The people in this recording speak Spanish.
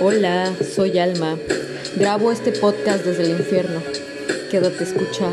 Hola, soy Alma. Grabo este podcast desde el infierno. Quédate a escuchar.